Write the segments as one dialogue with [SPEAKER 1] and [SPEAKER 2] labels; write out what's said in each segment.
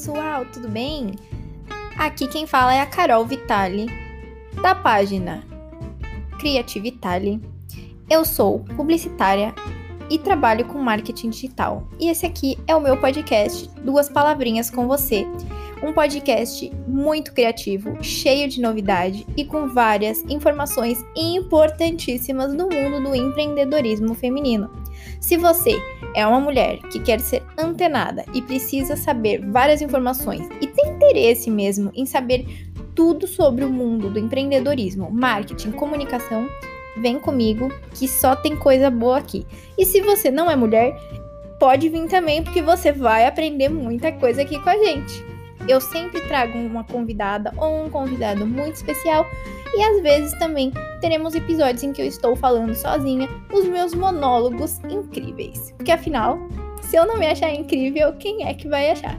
[SPEAKER 1] pessoal, tudo bem? Aqui quem fala é a Carol Vitali, da página Criativitali. Eu sou publicitária e trabalho com marketing digital. E esse aqui é o meu podcast Duas Palavrinhas com Você. Um podcast muito criativo, cheio de novidade e com várias informações importantíssimas no mundo do empreendedorismo feminino. Se você é uma mulher que quer ser antenada e precisa saber várias informações e tem interesse mesmo em saber tudo sobre o mundo do empreendedorismo, marketing, comunicação, vem comigo que só tem coisa boa aqui. E se você não é mulher, pode vir também porque você vai aprender muita coisa aqui com a gente. Eu sempre trago uma convidada ou um convidado muito especial e às vezes também teremos episódios em que eu estou falando sozinha os meus monólogos incríveis. Porque afinal, se eu não me achar incrível, quem é que vai achar?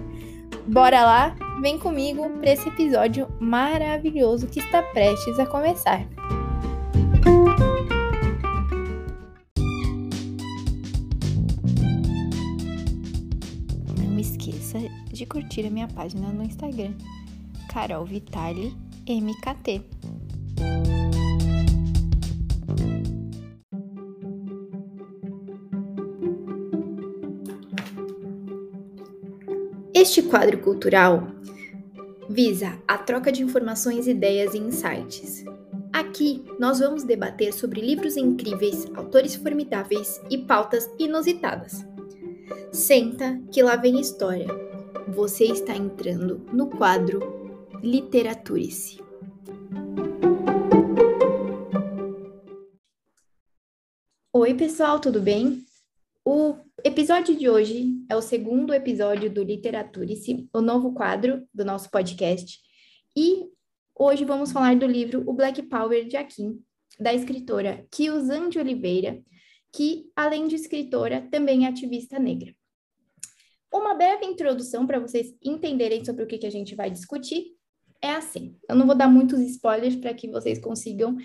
[SPEAKER 1] Bora lá, vem comigo para esse episódio maravilhoso que está prestes a começar. De curtir a minha página no Instagram, Carol Vitali MKT. Este quadro cultural visa a troca de informações, ideias e insights. Aqui nós vamos debater sobre livros incríveis, autores formidáveis e pautas inusitadas. Senta que lá vem história. Você está entrando no quadro Literaturice. Oi, pessoal, tudo bem? O episódio de hoje é o segundo episódio do Literaturice, o novo quadro do nosso podcast. E hoje vamos falar do livro O Black Power de Akin, da escritora Kiyosan de Oliveira, que, além de escritora, também é ativista negra. Uma breve introdução para vocês entenderem sobre o que, que a gente vai discutir é assim. Eu não vou dar muitos spoilers para que vocês consigam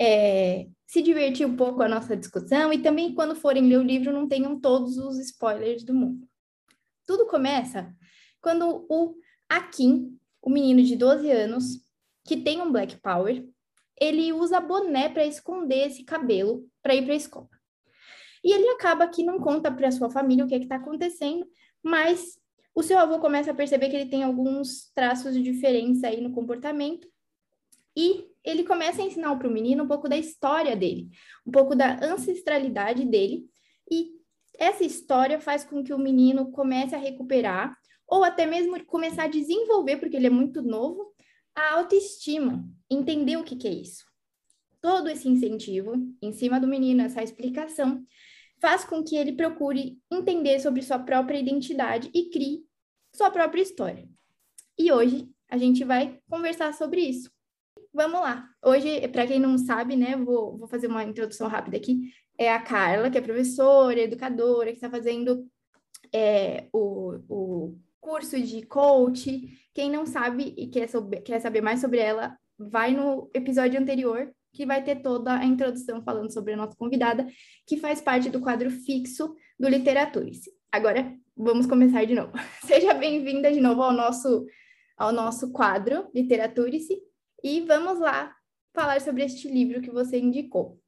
[SPEAKER 1] é, se divertir um pouco a nossa discussão e também quando forem ler o livro não tenham todos os spoilers do mundo. Tudo começa quando o Akin, o menino de 12 anos, que tem um Black Power, ele usa boné para esconder esse cabelo para ir para a escola. E ele acaba que não conta para sua família o que é está acontecendo, mas o seu avô começa a perceber que ele tem alguns traços de diferença aí no comportamento e ele começa a ensinar para o menino um pouco da história dele, um pouco da ancestralidade dele, e essa história faz com que o menino comece a recuperar, ou até mesmo começar a desenvolver, porque ele é muito novo, a autoestima, entender o que, que é isso. Todo esse incentivo em cima do menino, essa explicação, faz com que ele procure entender sobre sua própria identidade e crie sua própria história. E hoje a gente vai conversar sobre isso vamos lá. Hoje, para quem não sabe, né, vou, vou fazer uma introdução rápida aqui. É a Carla, que é professora, educadora, que está fazendo é, o, o curso de coach. Quem não sabe e quer, sobre, quer saber mais sobre ela, vai no episódio anterior, que vai ter toda a introdução falando sobre a nossa convidada, que faz parte do quadro fixo do Literaturice. Agora, vamos começar de novo. Seja bem-vinda de novo ao nosso, ao nosso quadro Literaturice. E vamos lá falar sobre este livro que você indicou.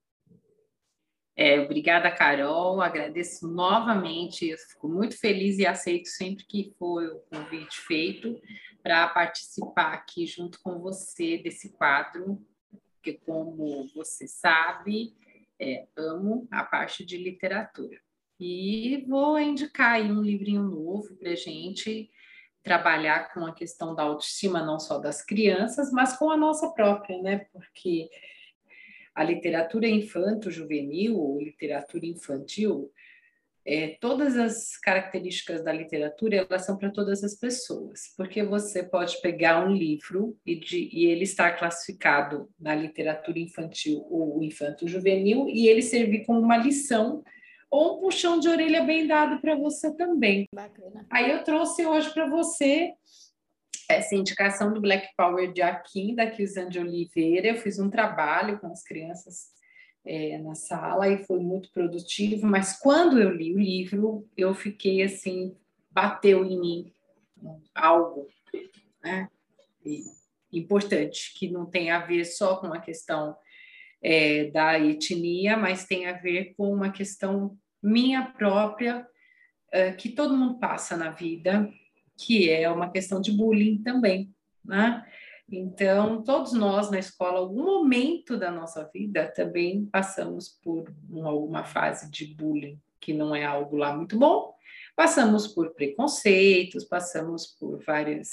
[SPEAKER 2] É, obrigada, Carol. Agradeço novamente. Eu fico muito feliz e aceito sempre que for o convite feito para participar aqui junto com você desse quadro, que, como você sabe, é, amo a parte de literatura. E vou indicar aí um livrinho novo para gente trabalhar com a questão da autoestima não só das crianças, mas com a nossa própria, né? Porque a literatura infanto-juvenil ou literatura infantil, é, todas as características da literatura elas são para todas as pessoas, porque você pode pegar um livro e, de, e ele estar classificado na literatura infantil ou infanto-juvenil e ele servir como uma lição ou um puxão de orelha bem dado para você também.
[SPEAKER 1] Bacana.
[SPEAKER 2] Aí eu trouxe hoje para você essa indicação do Black Power de Akin, da Kilsan de Oliveira. Eu fiz um trabalho com as crianças é, na sala e foi muito produtivo, mas quando eu li o livro, eu fiquei assim, bateu em mim algo né, importante, que não tem a ver só com a questão é, da etnia, mas tem a ver com uma questão minha própria, é, que todo mundo passa na vida, que é uma questão de bullying também, né? Então, todos nós na escola, algum momento da nossa vida, também passamos por uma fase de bullying, que não é algo lá muito bom. Passamos por preconceitos, passamos por várias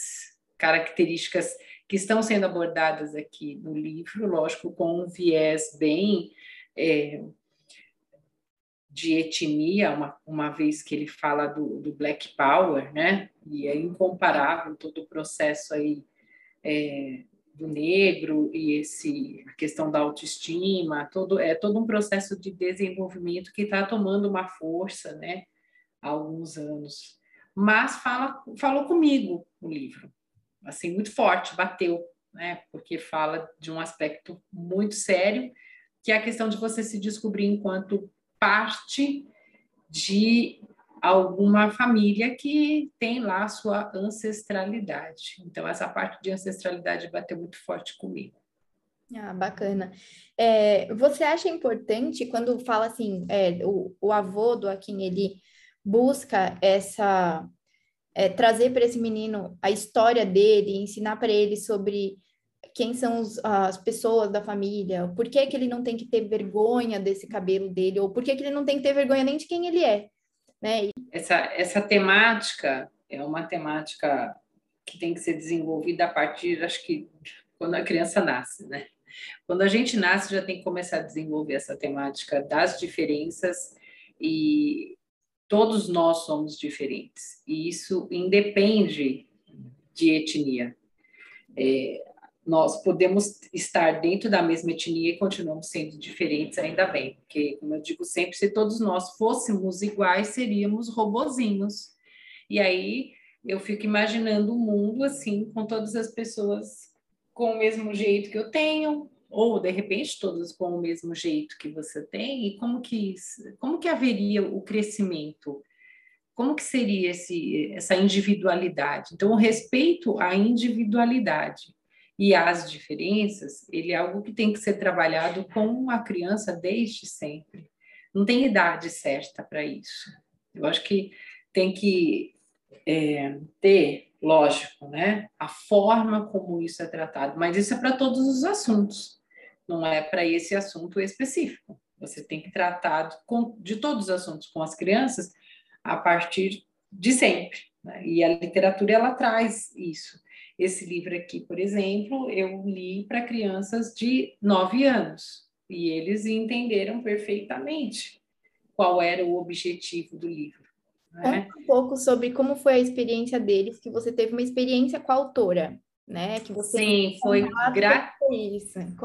[SPEAKER 2] características que estão sendo abordadas aqui no livro, lógico, com um viés bem é, de etnia, uma, uma vez que ele fala do, do Black Power, né? E é incomparável todo o processo aí é, do negro e esse a questão da autoestima, todo é todo um processo de desenvolvimento que está tomando uma força, né? Há alguns anos. Mas fala, falou comigo o livro, assim muito forte, bateu, né? Porque fala de um aspecto muito sério, que é a questão de você se descobrir enquanto parte de alguma família que tem lá a sua ancestralidade. Então, essa parte de ancestralidade bateu muito forte comigo.
[SPEAKER 1] Ah, bacana. É, você acha importante quando fala assim, é, o, o avô do Akin, ele busca essa é, trazer para esse menino a história dele, ensinar para ele sobre quem são os, as pessoas da família, por que, que ele não tem que ter vergonha desse cabelo dele, ou por que, que ele não tem que ter vergonha nem de quem ele é. Né?
[SPEAKER 2] Essa, essa temática é uma temática que tem que ser desenvolvida a partir, acho que, quando a criança nasce, né? Quando a gente nasce, já tem que começar a desenvolver essa temática das diferenças e todos nós somos diferentes. E isso independe de etnia. É, nós podemos estar dentro da mesma etnia e continuamos sendo diferentes, ainda bem, porque, como eu digo sempre, se todos nós fôssemos iguais, seríamos robozinhos. E aí eu fico imaginando o um mundo assim, com todas as pessoas com o mesmo jeito que eu tenho, ou de repente todas com o mesmo jeito que você tem, e como que, como que haveria o crescimento? Como que seria esse, essa individualidade? Então, o respeito à individualidade e as diferenças, ele é algo que tem que ser trabalhado com a criança desde sempre. Não tem idade certa para isso. Eu acho que tem que é, ter, lógico, né, a forma como isso é tratado, mas isso é para todos os assuntos, não é para esse assunto específico. Você tem que tratar com, de todos os assuntos com as crianças a partir de sempre. Né? E a literatura ela traz isso. Esse livro aqui, por exemplo, eu li para crianças de 9 anos e eles entenderam perfeitamente qual era o objetivo do livro.
[SPEAKER 1] Né? Conta um pouco sobre como foi a experiência deles, que você teve uma experiência com a autora, né? Que você
[SPEAKER 2] Sim, foi, gra...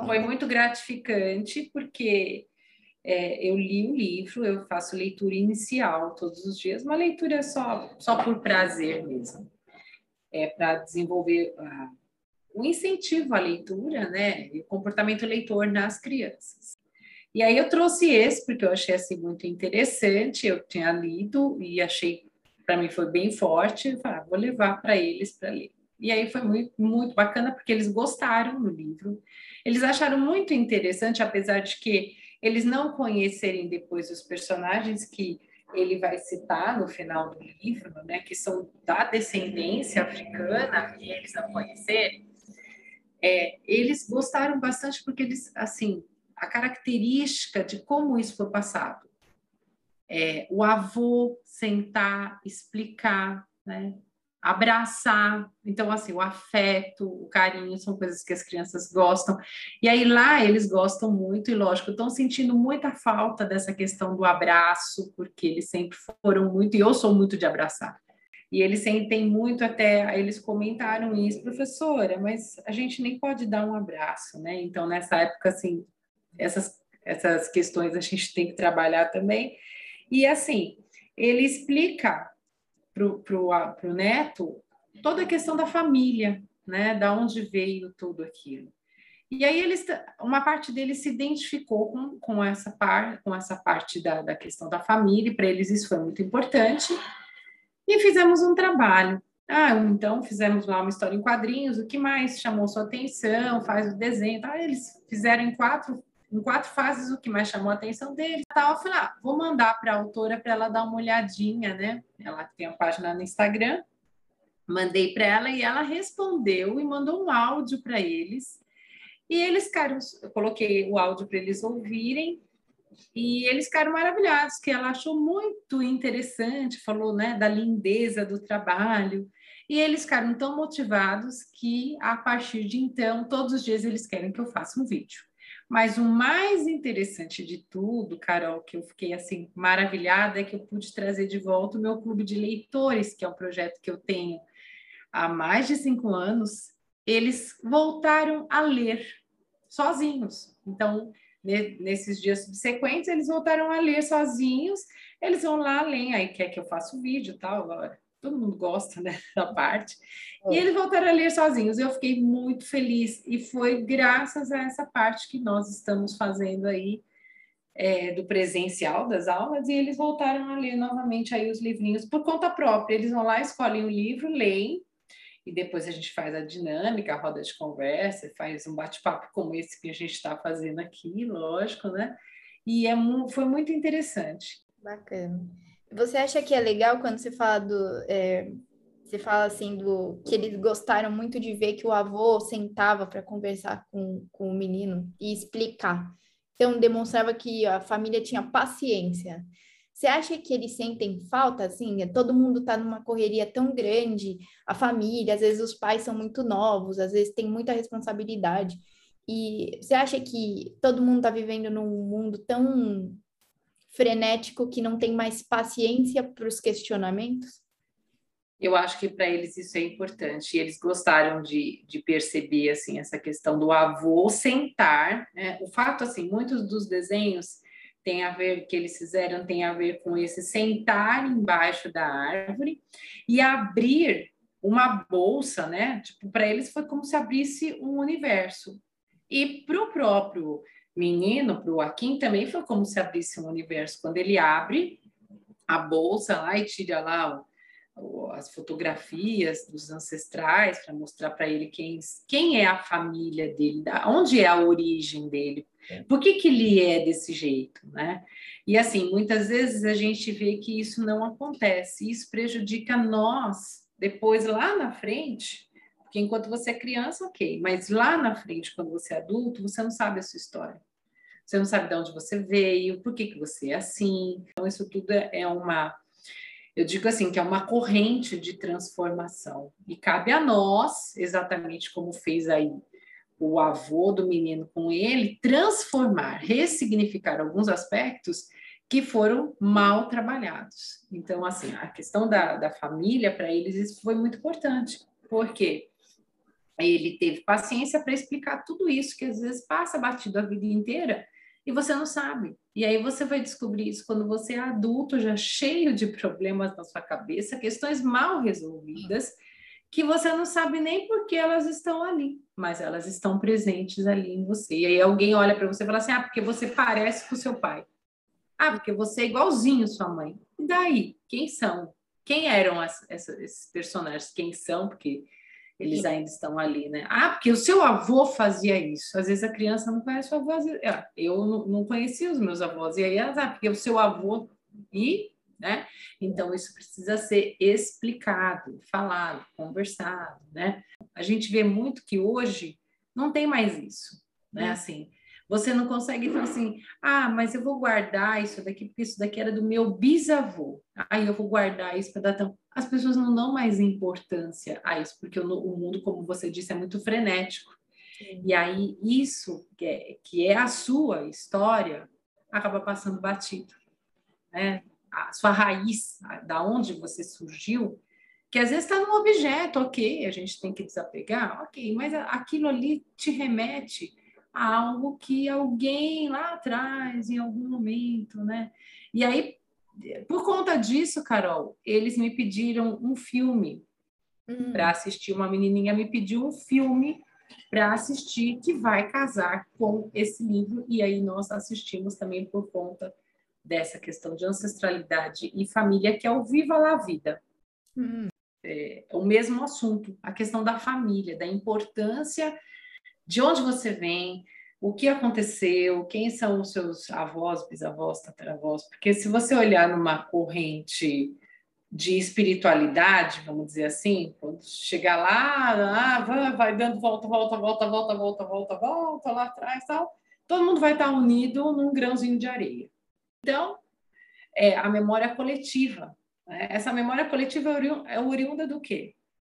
[SPEAKER 2] foi muito gratificante, porque é, eu li o livro, eu faço leitura inicial todos os dias, uma leitura só, só por prazer mesmo é, para desenvolver uh, o incentivo à leitura, né, e o comportamento leitor nas crianças. E aí eu trouxe esse porque eu achei assim muito interessante, eu tinha lido e achei para mim foi bem forte, eu falei, ah, vou levar para eles para ler. E aí foi muito, muito bacana porque eles gostaram do livro. Eles acharam muito interessante, apesar de que eles não conhecerem depois os personagens que ele vai citar no final do livro, né, que são da descendência africana e eles não conhecerem, é, eles gostaram bastante porque eles, assim, a característica de como isso foi passado, é, o avô sentar, explicar, né, abraçar. Então, assim, o afeto, o carinho são coisas que as crianças gostam. E aí lá eles gostam muito, e lógico, estão sentindo muita falta dessa questão do abraço, porque eles sempre foram muito, e eu sou muito de abraçar. E eles sentem muito até, eles comentaram isso, professora, mas a gente nem pode dar um abraço, né? Então, nessa época, assim, essas, essas questões a gente tem que trabalhar também. E assim, ele explica para o neto toda a questão da família, né? Da onde veio tudo aquilo. E aí eles, uma parte deles se identificou com, com essa parte, com essa parte da, da questão da família. Para eles isso foi muito importante. E fizemos um trabalho. Ah, então fizemos lá uma história em quadrinhos, o que mais chamou sua atenção? Faz o desenho. Tá? Eles fizeram em quatro, em quatro fases o que mais chamou a atenção deles. Tá? Eu falei, ah, vou mandar para a autora para ela dar uma olhadinha, né? Ela tem uma página no Instagram. Mandei para ela e ela respondeu e mandou um áudio para eles. E eles ficaram, eu coloquei o áudio para eles ouvirem e eles ficaram maravilhados, que ela achou muito interessante, falou né, da lindeza do trabalho. E eles ficaram tão motivados que, a partir de então, todos os dias eles querem que eu faça um vídeo. Mas o mais interessante de tudo, Carol, que eu fiquei assim maravilhada, é que eu pude trazer de volta o meu clube de leitores, que é um projeto que eu tenho há mais de cinco anos. Eles voltaram a ler sozinhos. Então, nesses dias subsequentes, eles voltaram a ler sozinhos, eles vão lá, leem, aí quer que eu faça o vídeo tal, todo mundo gosta né, da parte, e é. eles voltaram a ler sozinhos, eu fiquei muito feliz, e foi graças a essa parte que nós estamos fazendo aí, é, do presencial das aulas, e eles voltaram a ler novamente aí os livrinhos por conta própria, eles vão lá, escolhem o livro, leem, e depois a gente faz a dinâmica, a roda de conversa, faz um bate-papo como esse que a gente está fazendo aqui, lógico, né? E é, foi muito interessante.
[SPEAKER 1] Bacana. Você acha que é legal quando você fala do. É, você fala assim do que eles gostaram muito de ver que o avô sentava para conversar com, com o menino e explicar. Então demonstrava que a família tinha paciência. Você acha que eles sentem falta, assim? Todo mundo está numa correria tão grande, a família, às vezes os pais são muito novos, às vezes tem muita responsabilidade. E você acha que todo mundo está vivendo num mundo tão frenético que não tem mais paciência para os questionamentos?
[SPEAKER 2] Eu acho que para eles isso é importante. E eles gostaram de, de perceber assim essa questão do avô sentar. Né? O fato assim, muitos dos desenhos tem a ver que eles fizeram tem a ver com esse sentar embaixo da árvore e abrir uma bolsa, né? Tipo, para eles foi como se abrisse um universo. E para o próprio menino, para o Akin, também foi como se abrisse um universo. Quando ele abre a bolsa lá e tira lá o, as fotografias dos ancestrais para mostrar para ele quem, quem é a família dele, da, onde é a origem dele, é. Por que, que ele é desse jeito, né? E assim, muitas vezes a gente vê que isso não acontece, isso prejudica nós depois lá na frente, porque enquanto você é criança, ok, mas lá na frente, quando você é adulto, você não sabe a sua história. Você não sabe de onde você veio, por que, que você é assim. Então, isso tudo é uma, eu digo assim, que é uma corrente de transformação. E cabe a nós, exatamente como fez aí o avô do menino com ele, transformar, ressignificar alguns aspectos que foram mal trabalhados. Então, assim, a questão da, da família, para eles, isso foi muito importante, porque ele teve paciência para explicar tudo isso, que às vezes passa batido a vida inteira e você não sabe. E aí você vai descobrir isso quando você é adulto, já cheio de problemas na sua cabeça, questões mal resolvidas que você não sabe nem por que elas estão ali, mas elas estão presentes ali em você. E aí alguém olha para você e fala assim: ah, porque você parece com seu pai. Ah, porque você é igualzinho sua mãe. E daí? Quem são? Quem eram as, essa, esses personagens? Quem são? Porque eles ainda estão ali, né? Ah, porque o seu avô fazia isso. Às vezes a criança não conhece o avô. Eu não, conhecia os meus avós. E aí, ah, porque o seu avô. E né? Então, isso precisa ser explicado, falado, conversado, né? A gente vê muito que hoje não tem mais isso, né? Hum. Assim, você não consegue falar assim, ah, mas eu vou guardar isso daqui, porque isso daqui era do meu bisavô. Aí eu vou guardar isso para dar tão. As pessoas não dão mais importância a isso, porque o, o mundo, como você disse, é muito frenético. Sim. E aí, isso que é, que é a sua história acaba passando batido. Né? a sua raiz, da onde você surgiu, que às vezes está num objeto, ok, a gente tem que desapegar, ok, mas aquilo ali te remete algo que alguém lá atrás, em algum momento, né? E aí, por conta disso, Carol, eles me pediram um filme hum. para assistir. Uma menininha me pediu um filme para assistir que vai casar com esse livro, e aí nós assistimos também por conta dessa questão de ancestralidade e família, que é o Viva la Vida. Hum. é, o mesmo assunto, a questão da família, da importância de onde você vem, o que aconteceu, quem são os seus avós, bisavós, tataravós, porque se você olhar numa corrente de espiritualidade, vamos dizer assim, quando chegar lá, ah, vai, vai dando volta, volta, volta, volta, volta, volta, volta lá atrás, tal, todo mundo vai estar unido num grãozinho de areia. Então, é a memória coletiva. Né? Essa memória coletiva é, é oriunda do quê?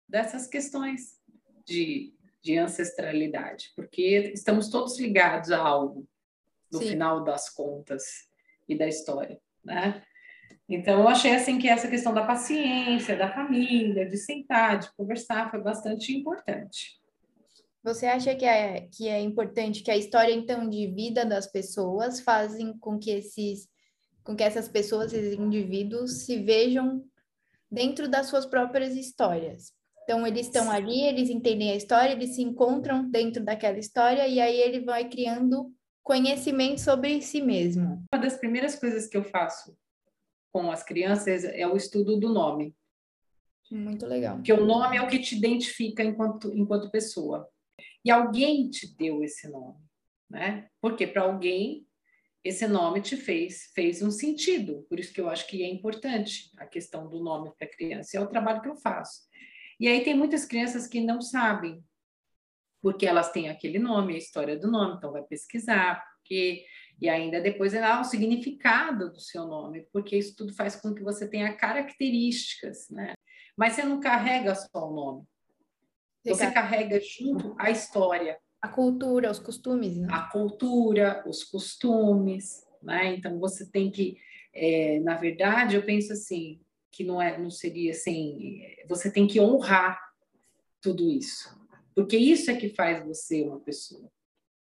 [SPEAKER 2] Dessas questões de de ancestralidade, porque estamos todos ligados a algo no Sim. final das contas e da história, né? Então eu achei assim que essa questão da paciência, da família, de sentar, de conversar foi bastante importante.
[SPEAKER 1] Você acha que é, que é importante que a história então de vida das pessoas fazem com que esses com que essas pessoas, esses indivíduos se vejam dentro das suas próprias histórias? Então, eles estão ali, eles entendem a história, eles se encontram dentro daquela história e aí ele vai criando conhecimento sobre si mesmo.
[SPEAKER 2] Uma das primeiras coisas que eu faço com as crianças é o estudo do nome.
[SPEAKER 1] Muito legal.
[SPEAKER 2] Porque o nome é o que te identifica enquanto, enquanto pessoa. E alguém te deu esse nome, né? Porque para alguém esse nome te fez fez um sentido. Por isso que eu acho que é importante a questão do nome para criança. É o trabalho que eu faço. E aí tem muitas crianças que não sabem, porque elas têm aquele nome, a história do nome, então vai pesquisar, porque e ainda depois é o significado do seu nome, porque isso tudo faz com que você tenha características, né? Mas você não carrega só o nome. Você carrega junto a história,
[SPEAKER 1] a cultura, os costumes, né?
[SPEAKER 2] A cultura, os costumes, né? Então você tem que, é, na verdade, eu penso assim, que não é não seria assim você tem que honrar tudo isso porque isso é que faz você uma pessoa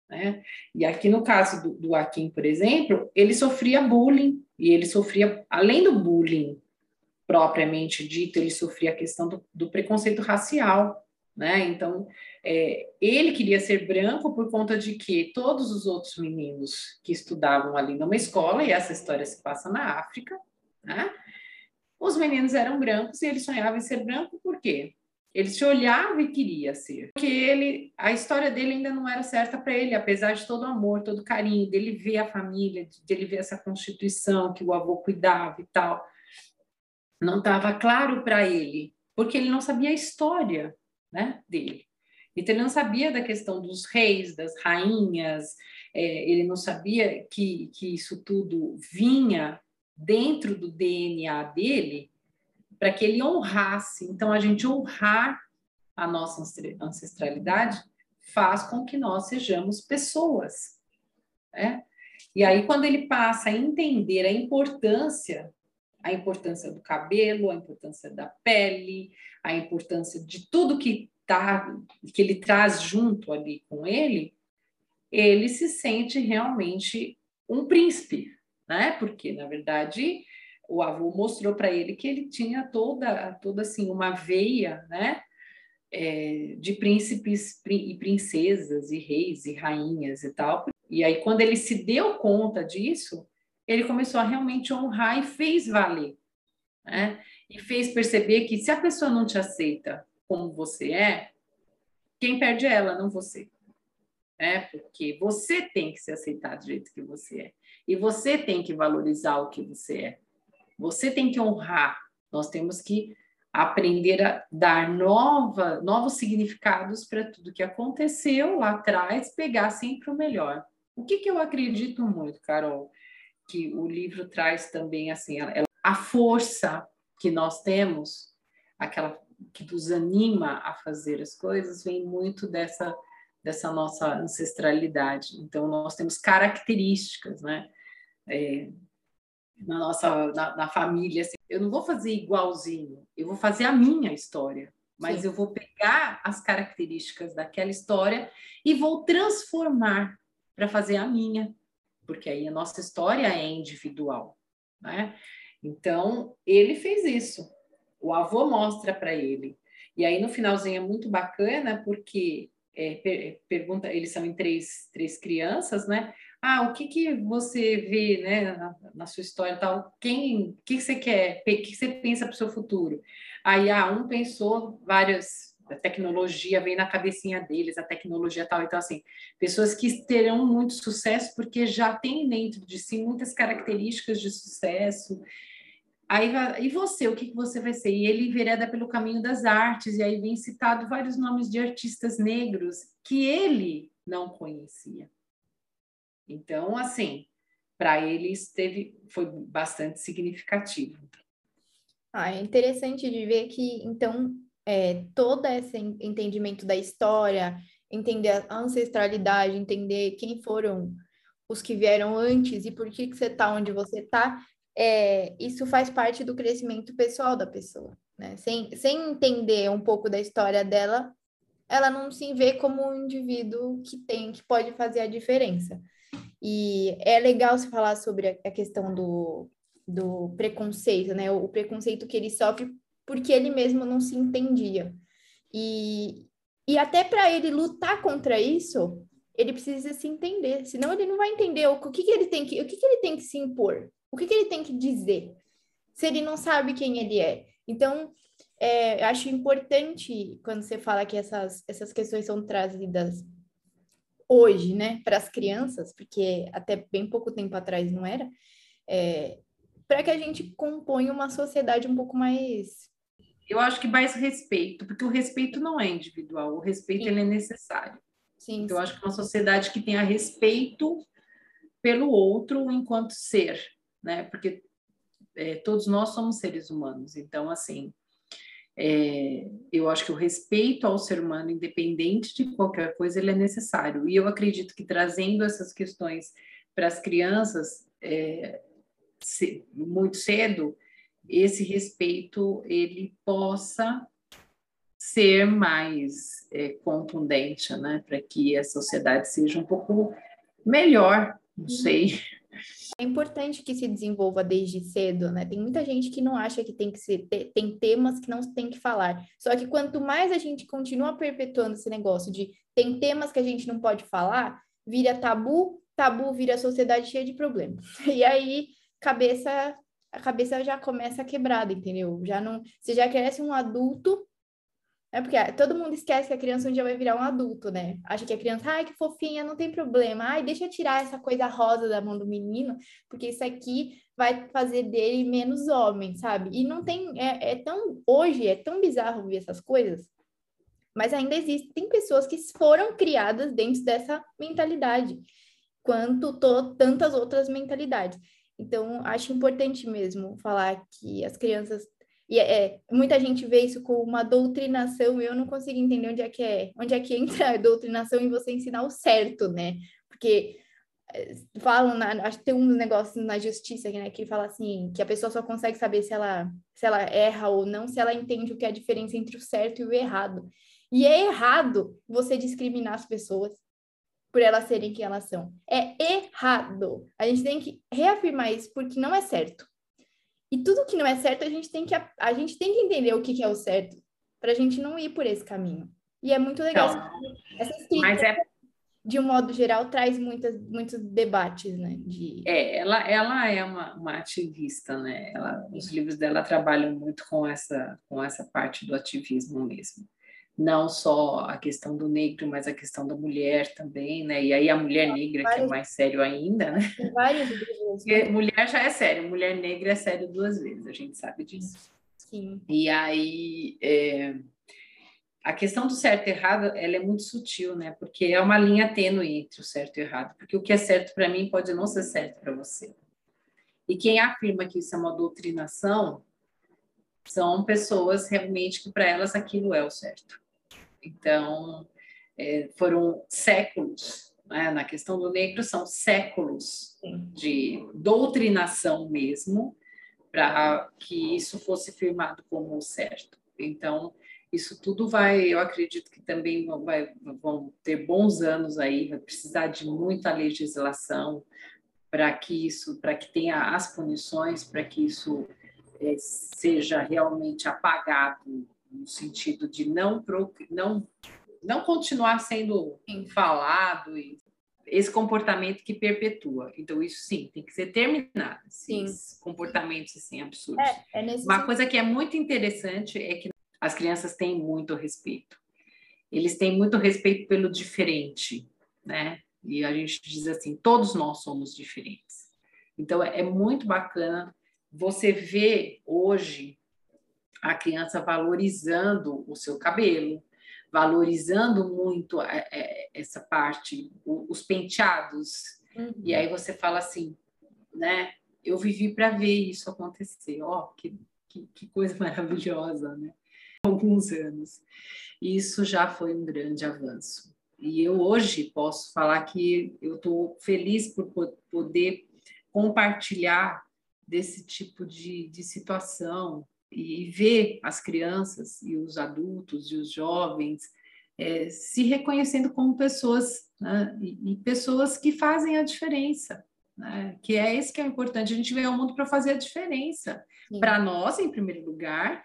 [SPEAKER 2] né e aqui no caso do, do Akin por exemplo ele sofria bullying e ele sofria além do bullying propriamente dito ele sofria a questão do, do preconceito racial né então é, ele queria ser branco por conta de que todos os outros meninos que estudavam ali numa escola e essa história se passa na África né? Os meninos eram brancos e ele sonhava em ser branco por quê? Ele se olhava e queria ser. Porque ele, a história dele ainda não era certa para ele, apesar de todo o amor, todo o carinho, dele ver a família, dele ver essa constituição que o avô cuidava e tal. Não estava claro para ele, porque ele não sabia a história né, dele. Então, ele não sabia da questão dos reis, das rainhas, é, ele não sabia que, que isso tudo vinha dentro do DNA dele para que ele honrasse. Então, a gente honrar a nossa ancestralidade faz com que nós sejamos pessoas. Né? E aí, quando ele passa a entender a importância, a importância do cabelo, a importância da pele, a importância de tudo que tá, que ele traz junto ali com ele, ele se sente realmente um príncipe, né? Porque na verdade o avô mostrou para ele que ele tinha toda, toda assim uma veia, né? É, de príncipes e princesas e reis e rainhas e tal. E aí quando ele se deu conta disso, ele começou a realmente honrar e fez valer, né? E fez perceber que se a pessoa não te aceita como você é, quem perde é ela, não você. É porque você tem que se aceitar do jeito que você é. E você tem que valorizar o que você é. Você tem que honrar. Nós temos que aprender a dar nova, novos significados para tudo que aconteceu lá atrás, pegar sempre o melhor. O que, que eu acredito muito, Carol, que o livro traz também assim, a força que nós temos, aquela que nos anima a fazer as coisas, vem muito dessa dessa nossa ancestralidade. Então, nós temos características, né? É, na nossa na, na família. Assim, eu não vou fazer igualzinho, eu vou fazer a minha história, mas Sim. eu vou pegar as características daquela história e vou transformar para fazer a minha, porque aí a nossa história é individual, né? Então, ele fez isso. O avô mostra para ele. E aí no finalzinho é muito bacana porque é, per, pergunta, eles são em três, três crianças, né? ah, o que, que você vê né, na, na sua história tal? Quem, que, que você quer? O que você pensa para o seu futuro? Aí, ah, um pensou várias a tecnologia vem na cabecinha deles, a tecnologia tal. Então, assim, pessoas que terão muito sucesso porque já têm dentro de si muitas características de sucesso. Aí, e você, o que, você vai ser? E ele vereda pelo caminho das artes, e aí vem citado vários nomes de artistas negros que ele não conhecia. Então, assim, para eles teve, foi bastante significativo.
[SPEAKER 1] Ah, é interessante de ver que, então, é, todo esse entendimento da história, entender a ancestralidade, entender quem foram os que vieram antes e por que, que você está onde você está, é, isso faz parte do crescimento pessoal da pessoa. Né? Sem, sem entender um pouco da história dela, ela não se vê como um indivíduo que tem, que pode fazer a diferença. E é legal se falar sobre a questão do, do preconceito, né? O preconceito que ele sofre porque ele mesmo não se entendia. E, e até para ele lutar contra isso, ele precisa se entender, senão ele não vai entender o, o que, que ele tem que, o que, que ele tem que se impor, o que, que ele tem que dizer, se ele não sabe quem ele é. Então, é, eu acho importante quando você fala que essas, essas questões são trazidas hoje, né, para as crianças, porque até bem pouco tempo atrás não era, é, para que a gente componha uma sociedade um pouco mais
[SPEAKER 2] eu acho que mais respeito, porque o respeito não é individual, o respeito ele é necessário. Sim, então, eu acho que uma sociedade que tenha respeito pelo outro enquanto ser, né? Porque é, todos nós somos seres humanos, então, assim, é, eu acho que o respeito ao ser humano, independente de qualquer coisa, ele é necessário. E eu acredito que trazendo essas questões para as crianças é, se, muito cedo, esse respeito ele possa ser mais é, contundente, né, para que a sociedade seja um pouco melhor, não uhum. sei.
[SPEAKER 1] É importante que se desenvolva desde cedo, né? Tem muita gente que não acha que tem que ser, tem temas que não tem que falar. Só que quanto mais a gente continua perpetuando esse negócio de tem temas que a gente não pode falar, vira tabu, tabu vira sociedade cheia de problemas. E aí, cabeça a cabeça já começa quebrada, entendeu? Já não, você já cresce um adulto, é porque todo mundo esquece que a criança um dia vai virar um adulto, né? Acha que a criança, ai, que fofinha, não tem problema. Ai, deixa eu tirar essa coisa rosa da mão do menino, porque isso aqui vai fazer dele menos homem, sabe? E não tem, é, é tão, hoje é tão bizarro ver essas coisas, mas ainda existem pessoas que foram criadas dentro dessa mentalidade, quanto to, tantas outras mentalidades. Então, acho importante mesmo falar que as crianças. E é, é, muita gente vê isso como uma doutrinação, e eu não consigo entender onde é que é, onde é que entra a doutrinação em você ensinar o certo, né? Porque é, falam, na, acho que tem um negócio na justiça né, que fala assim, que a pessoa só consegue saber se ela, se ela erra ou não, se ela entende o que é a diferença entre o certo e o errado. E é errado você discriminar as pessoas, por elas serem quem elas são. É errado. A gente tem que reafirmar isso porque não é certo. E tudo que não é certo, a gente tem que, a gente tem que entender o que, que é o certo, para a gente não ir por esse caminho. E é muito legal. Então, essa escrita, mas é... de um modo geral, traz muitas, muitos debates, né? De...
[SPEAKER 2] É, ela, ela é uma, uma ativista, né? Ela, os livros dela trabalham muito com essa, com essa parte do ativismo mesmo não só a questão do negro, mas a questão da mulher também, né? E aí a mulher negra, vários, que é mais sério ainda, né?
[SPEAKER 1] Tem vários livros.
[SPEAKER 2] Né? mulher já é sério, mulher negra é sério duas vezes, a gente sabe disso.
[SPEAKER 1] Sim.
[SPEAKER 2] E aí é, a questão do certo e errado, ela é muito sutil, né? Porque é uma linha tênue entre o certo e o errado, porque o que é certo para mim pode não ser certo para você. E quem afirma que isso é uma doutrinação são pessoas realmente que para elas aquilo é o certo. Então, é, foram séculos, né? na questão do negro, são séculos Sim. de doutrinação mesmo, para que isso fosse firmado como certo. Então, isso tudo vai, eu acredito que também vai, vão ter bons anos aí, vai precisar de muita legislação para que isso, para que tenha as punições, para que isso é, seja realmente apagado no sentido de não, não, não continuar sendo falado e esse comportamento que perpetua. Então, isso sim, tem que ser terminado.
[SPEAKER 1] Sim.
[SPEAKER 2] Esses comportamentos assim, absurdos.
[SPEAKER 1] É, é
[SPEAKER 2] Uma
[SPEAKER 1] sentido.
[SPEAKER 2] coisa que é muito interessante é que as crianças têm muito respeito. Eles têm muito respeito pelo diferente, né? E a gente diz assim, todos nós somos diferentes. Então é é muito bacana você ver hoje a criança valorizando o seu cabelo, valorizando muito é, é, essa parte, os penteados,
[SPEAKER 1] Uhum.
[SPEAKER 2] e aí você fala assim, né? Eu vivi para ver isso acontecer. Ó, que, que, que coisa maravilhosa, né? Alguns anos. Isso já foi um grande avanço. E eu hoje posso falar que eu estou feliz por po- poder compartilhar desse tipo de, de situação e ver as crianças e os adultos e os jovens eh, se reconhecendo como pessoas, né? e, e pessoas que fazem a diferença né? Que é esse que é importante. A gente veio ao mundo para fazer a diferença. Para nós, em primeiro lugar,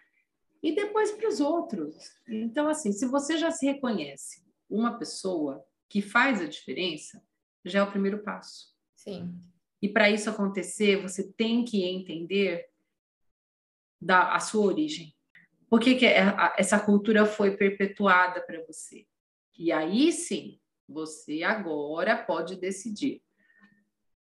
[SPEAKER 2] e depois para os outros. Então, assim, se você já se reconhece uma pessoa que faz a diferença, já é o primeiro passo.
[SPEAKER 1] Sim.
[SPEAKER 2] E para isso acontecer, você tem que entender da, a sua origem. Por que, que a- essa cultura foi perpetuada para você? E aí sim, você agora pode decidir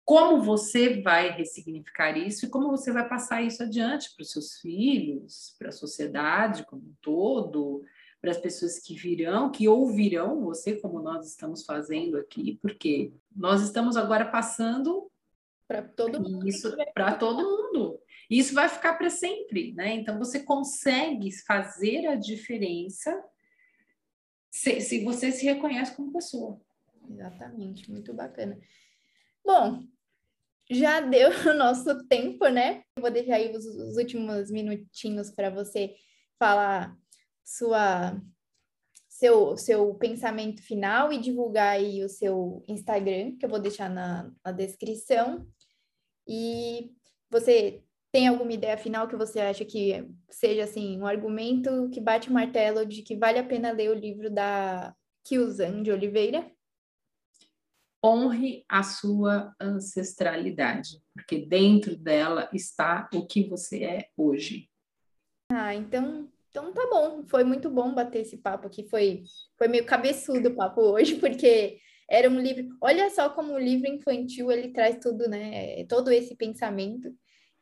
[SPEAKER 2] como você vai ressignificar isso e como você vai passar isso adiante para os seus filhos, para a sociedade como um todo, para as pessoas que virão, que ouvirão você, como nós estamos fazendo aqui, porque nós estamos agora passando
[SPEAKER 1] Para todo mundo.
[SPEAKER 2] isso para todo mundo. Isso vai ficar para sempre, né? Então você consegue fazer a diferença se, se você se reconhece como pessoa.
[SPEAKER 1] Exatamente, muito bacana. Bom, já deu o nosso tempo, né? Eu vou deixar aí os, os últimos minutinhos para você falar sua seu, seu pensamento final e divulgar aí o seu Instagram, que eu vou deixar na, na descrição. E você tem alguma ideia final que você acha que seja assim um argumento que bate o martelo de que vale a pena ler o livro da Kilzan de Oliveira?
[SPEAKER 2] Honre a sua ancestralidade, porque dentro dela está o que você é hoje.
[SPEAKER 1] Ah, então, então tá bom. Foi muito bom bater esse papo aqui. Foi, foi meio cabeçudo o papo hoje, porque era um livro. Olha só como o livro infantil ele traz tudo, né? Todo esse pensamento.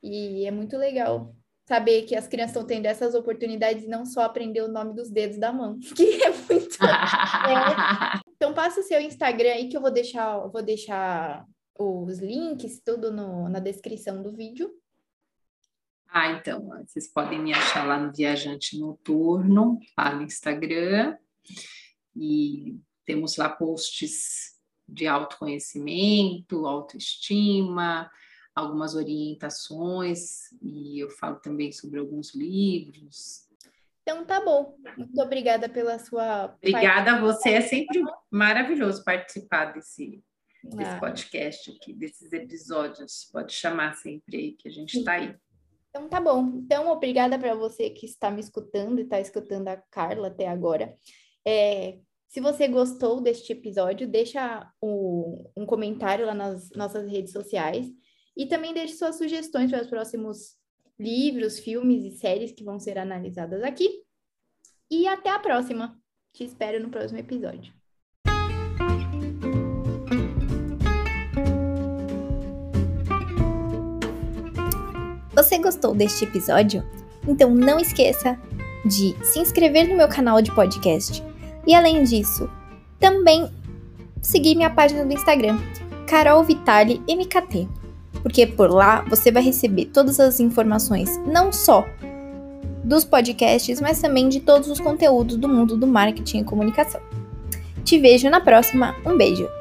[SPEAKER 1] E é muito legal saber que as crianças estão tendo essas oportunidades e não só aprender o nome dos dedos da mão, que é muito. Então passa o seu Instagram aí que eu vou deixar, eu vou deixar os links, tudo no, na descrição do vídeo.
[SPEAKER 2] Ah, então, vocês podem me achar lá no Viajante Noturno, lá no Instagram, e temos lá posts de autoconhecimento, autoestima, algumas orientações, e eu falo também sobre alguns livros.
[SPEAKER 1] Então tá bom. Muito obrigada pela sua
[SPEAKER 2] Obrigada a você, é sempre maravilhoso participar desse, desse
[SPEAKER 1] Ah,
[SPEAKER 2] podcast aqui, desses episódios. Pode chamar sempre aí, que a gente está aí.
[SPEAKER 1] Então tá bom. Então, obrigada para você que está me escutando e está escutando a Carla até agora. É, se você gostou deste episódio, deixa o- um comentário lá nas nossas redes sociais e também deixe suas sugestões para os próximos livros, filmes e séries que vão ser analisadas aqui. E até a próxima. Te espero no próximo episódio.
[SPEAKER 3] Você gostou deste episódio? Então não esqueça de se inscrever no meu canal de podcast. E além disso, também seguir minha página do Instagram, Carol Vitali MKT. Porque por lá você vai receber todas as informações, não só dos podcasts, mas também de todos os conteúdos do mundo do marketing e comunicação. Te vejo na próxima. Um beijo!